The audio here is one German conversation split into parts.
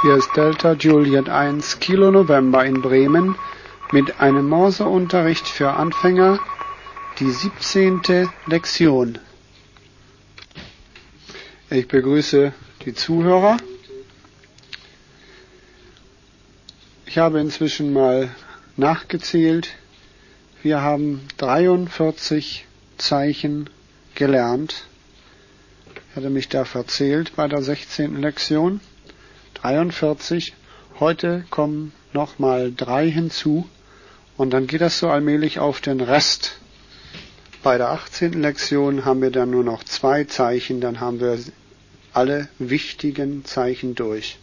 Hier ist Delta Juliet 1 Kilo November in Bremen mit einem Morseunterricht für Anfänger, die 17. Lektion. Ich begrüße die Zuhörer. Ich habe inzwischen mal nachgezählt. Wir haben 43 Zeichen gelernt. Ich hatte mich da verzählt bei der 16. Lektion. 43. Heute kommen nochmal drei hinzu und dann geht das so allmählich auf den Rest. Bei der 18. Lektion haben wir dann nur noch zwei Zeichen, dann haben wir alle wichtigen Zeichen durch.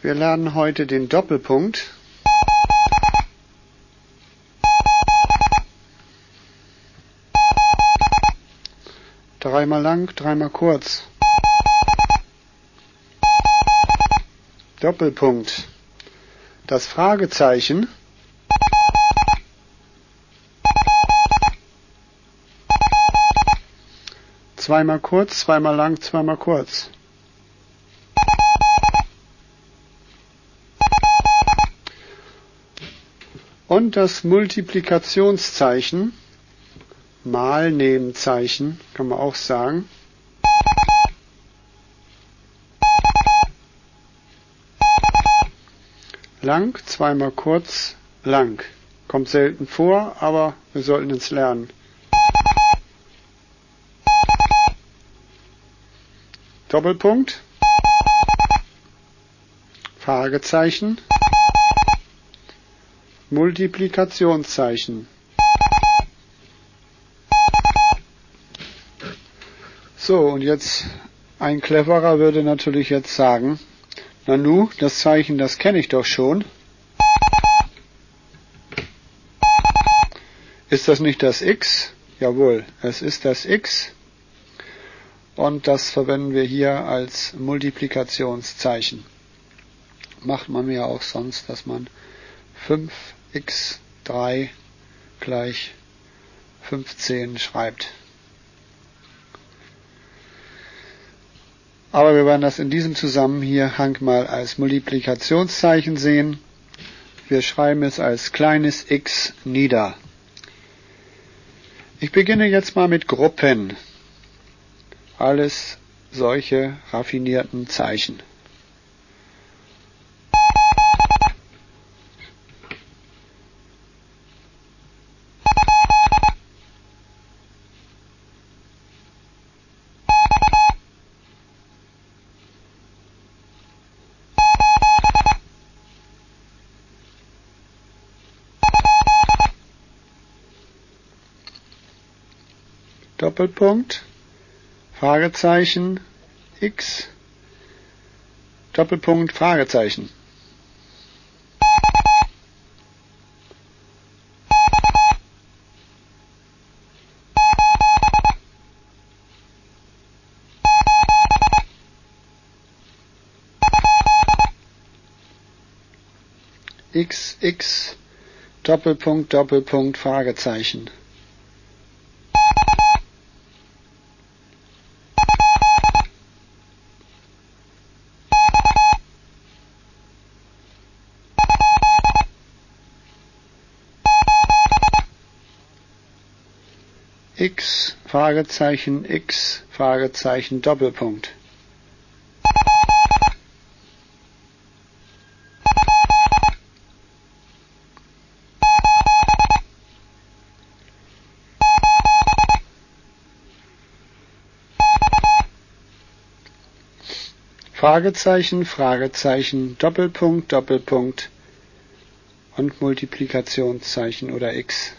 Wir lernen heute den Doppelpunkt. Dreimal lang, dreimal kurz. Doppelpunkt. Das Fragezeichen zweimal kurz, zweimal lang, zweimal kurz. Und das Multiplikationszeichen Malnehmzeichen, kann man auch sagen. Lang, zweimal kurz, lang. Kommt selten vor, aber wir sollten es lernen. Doppelpunkt. Fragezeichen. Multiplikationszeichen. So, und jetzt ein Cleverer würde natürlich jetzt sagen, Nanu, das Zeichen, das kenne ich doch schon. Ist das nicht das X? Jawohl, es ist das X. Und das verwenden wir hier als Multiplikationszeichen. Macht man ja auch sonst, dass man 5x3 gleich 15 schreibt. Aber wir werden das in diesem Zusammenhang mal als Multiplikationszeichen sehen. Wir schreiben es als kleines x nieder. Ich beginne jetzt mal mit Gruppen. Alles solche raffinierten Zeichen. Doppelpunkt, Fragezeichen, X, Doppelpunkt, Fragezeichen. X, X, Doppelpunkt, Doppelpunkt, Fragezeichen. X Fragezeichen X Fragezeichen Doppelpunkt Fragezeichen, Fragezeichen, Doppelpunkt, Doppelpunkt und Multiplikationszeichen oder X.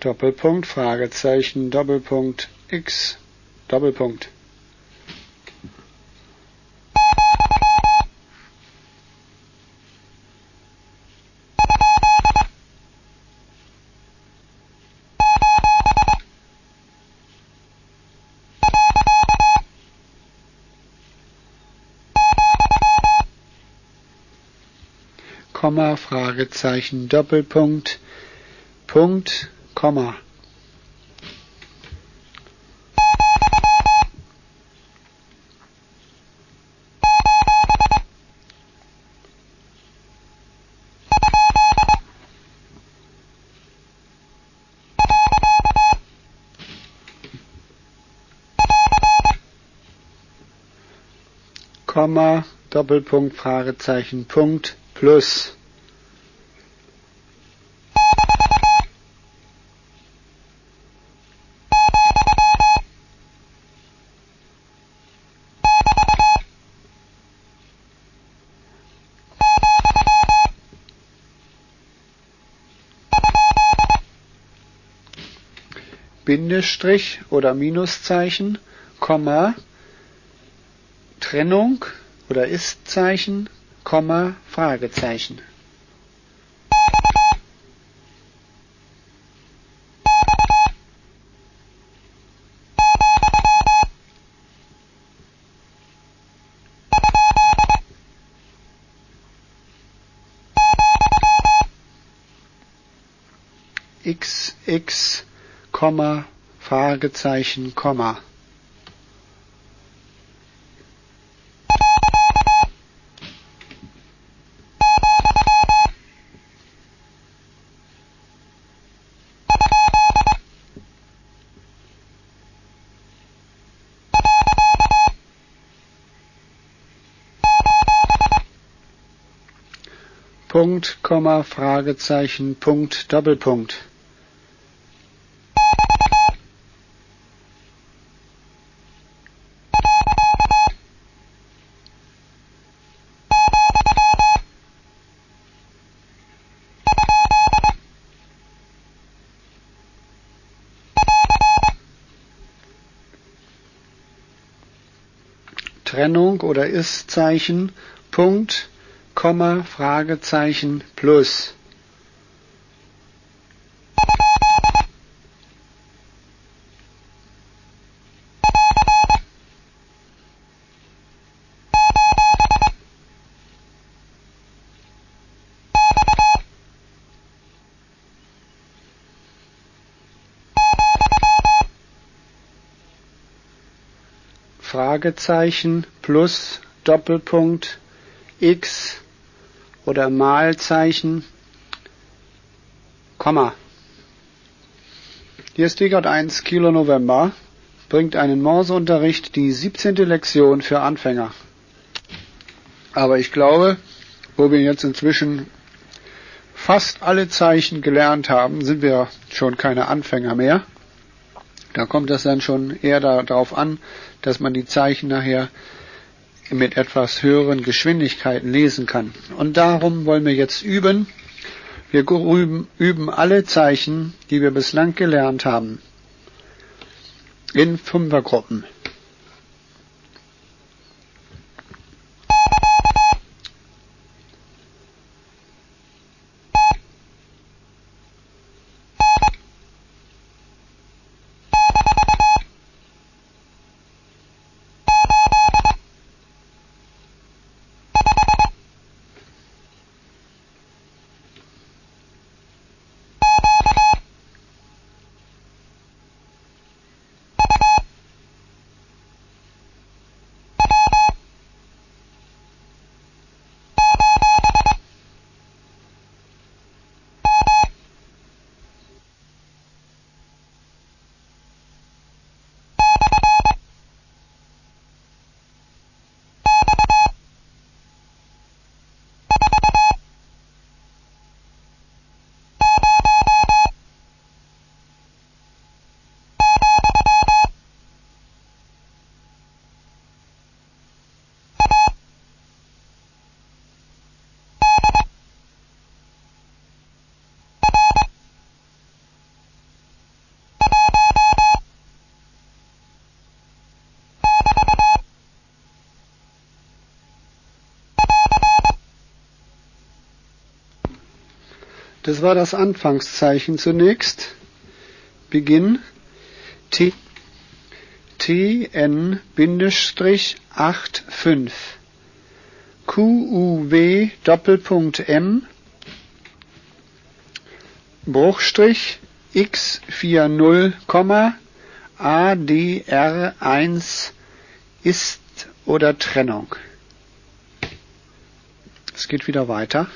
Doppelpunkt, Fragezeichen, Doppelpunkt, X, Doppelpunkt. Komma, Fragezeichen, Doppelpunkt, Punkt, Komma. Komma, Doppelpunkt, Fragezeichen, Punkt, Plus. Bindestrich oder Minuszeichen, Komma, Trennung oder Ist-Zeichen, Komma, Fragezeichen. XX, Komma, Fragezeichen, Komma. Punkt, Komma, Fragezeichen, Punkt, Doppelpunkt. Trennung oder Ist-Zeichen, Punkt, Komma, Fragezeichen, Plus. Fragezeichen plus Doppelpunkt x oder Malzeichen, Komma. Hier ist Digert 1 Kilo November, bringt einen Morseunterricht die 17. Lektion für Anfänger. Aber ich glaube, wo wir jetzt inzwischen fast alle Zeichen gelernt haben, sind wir schon keine Anfänger mehr. Da kommt es dann schon eher darauf an, dass man die Zeichen nachher mit etwas höheren Geschwindigkeiten lesen kann. Und darum wollen wir jetzt üben. Wir üben, alle Zeichen, die wir bislang gelernt haben, in Fünfergruppen. Das war das Anfangszeichen zunächst. Beginn T, TN-85 QUW Doppelpunkt M Bruchstrich x40, ADR1 ist oder Trennung. Es geht wieder weiter.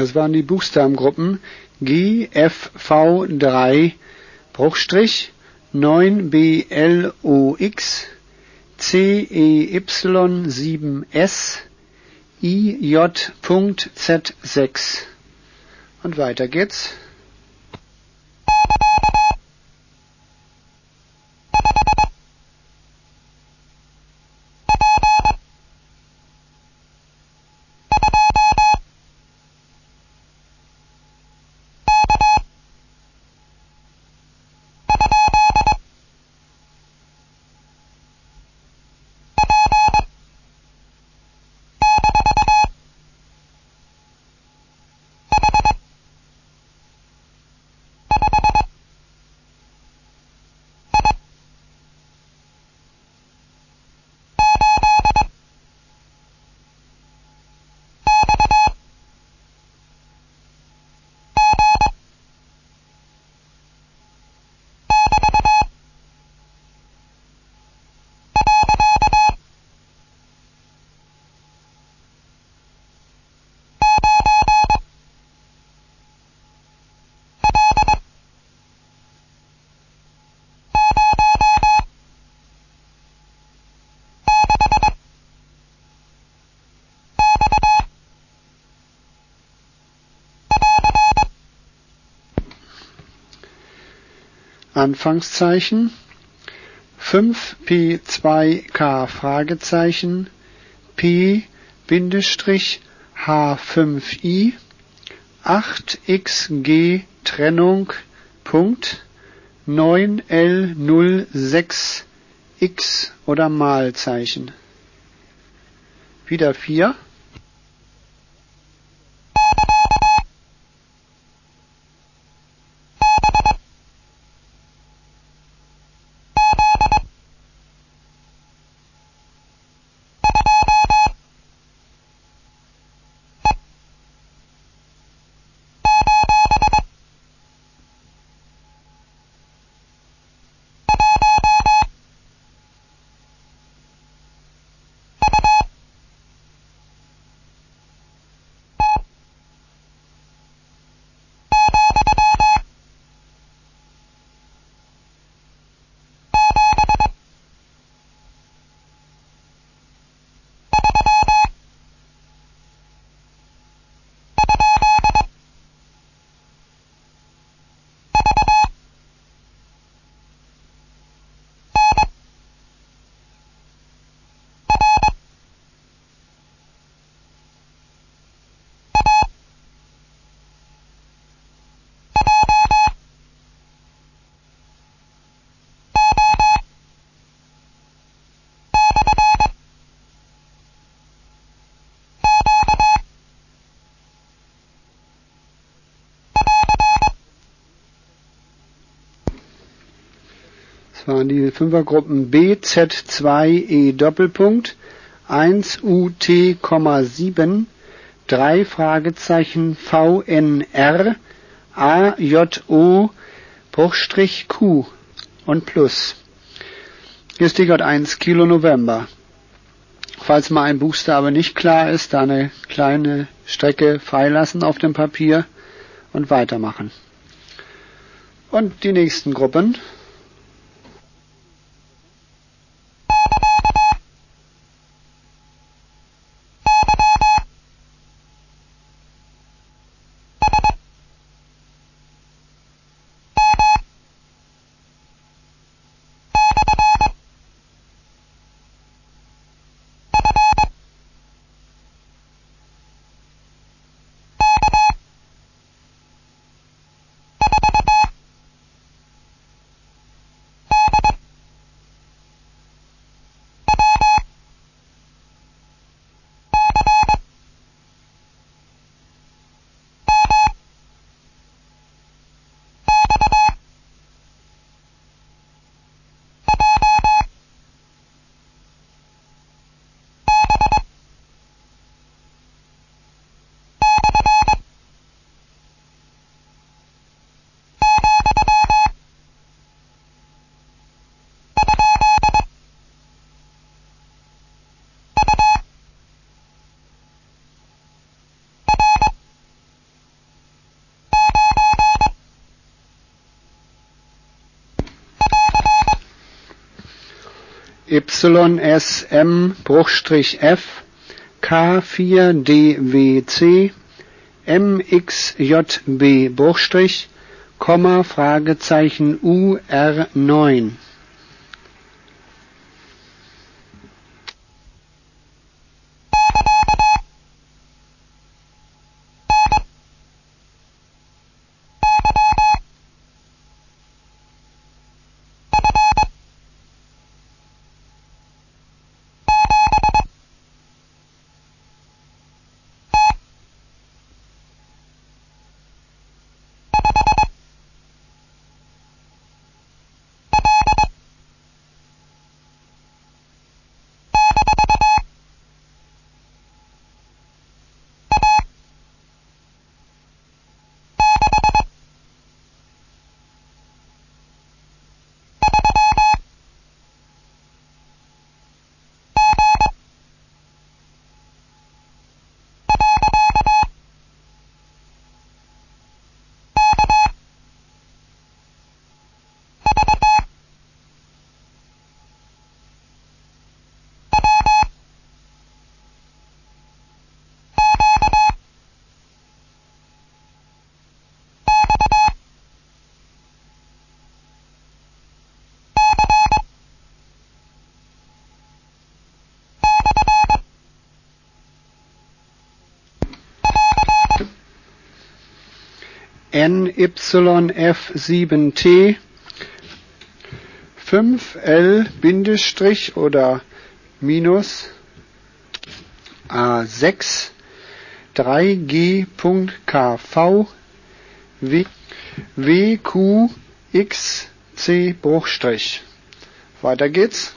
Das waren die Buchstabengruppen G, F, V, 3, Bruchstrich, 9, B, L, O, X, C, E, Y, 7, S, I, J, Punkt, Z, 6. Und weiter geht's. Anfangszeichen. 5P2K Fragezeichen. P Bindestrich H5I 8XG Trennung. Punkt. 9L06 X oder Malzeichen. Wieder 4. waren die Fünfergruppen BZ2E Doppelpunkt 1 UT, 7 3 Fragezeichen VNR AJO Bruchstrich Q und Plus. Hier stickert 1 Kilo November. Falls mal ein Buchstabe nicht klar ist, da eine kleine Strecke freilassen auf dem Papier und weitermachen. Und die nächsten Gruppen. YSM Bruchstrich F K4DWC MXJB Komma Fragezeichen UR9 NYF7T 5L- oder minus A6 3G.KV WQXC Bruchstrich. Weiter geht's.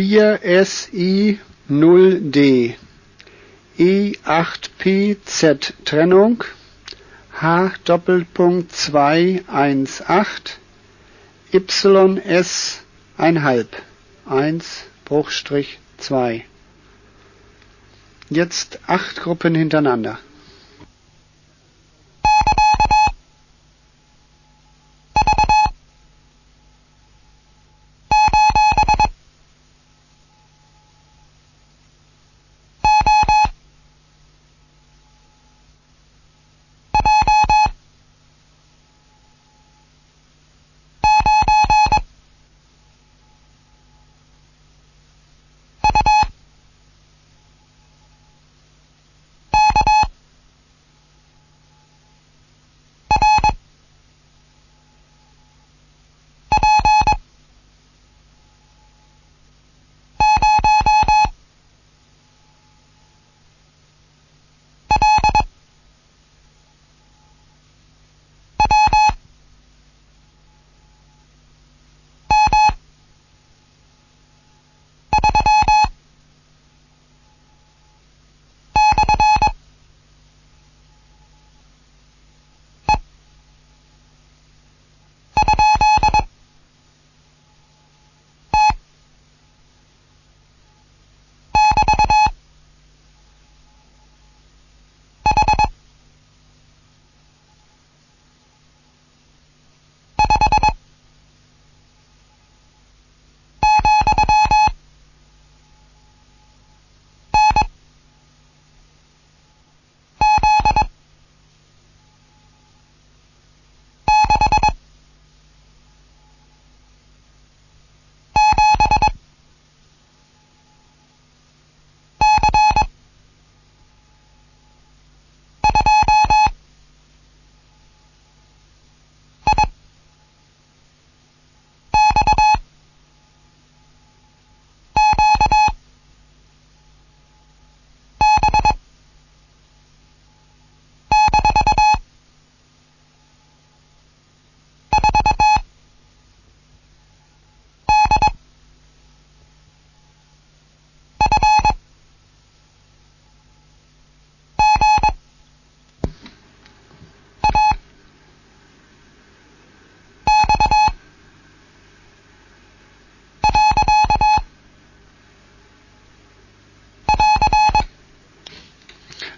4Si0D, E8PZ-Trennung, H Doppelpunkt 218 YS 1,5, 1 Bruchstrich 2. Jetzt acht Gruppen hintereinander.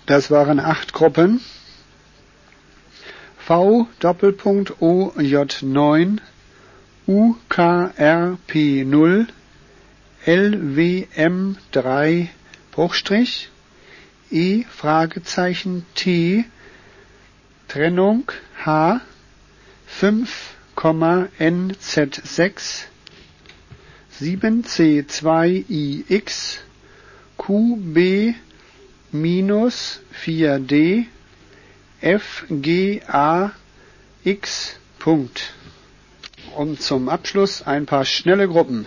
Das waren acht Gruppen. V Doppelpunkt OJ9 UKRP0 LWM3 Bruchstrich. E Fragezeichen T. Trennung H. 5, NZ6 7C2IX QB minus 4d FGAX Punkt. Und zum Abschluss ein paar schnelle Gruppen.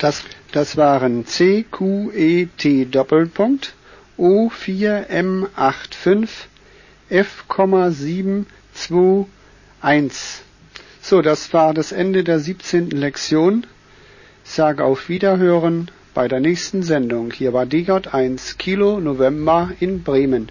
Das, das waren CQET Doppelpunkt O4M85 F,721. So, das war das Ende der 17. Lektion. Ich sage auf Wiederhören bei der nächsten Sendung. Hier war DJ1 Kilo November in Bremen.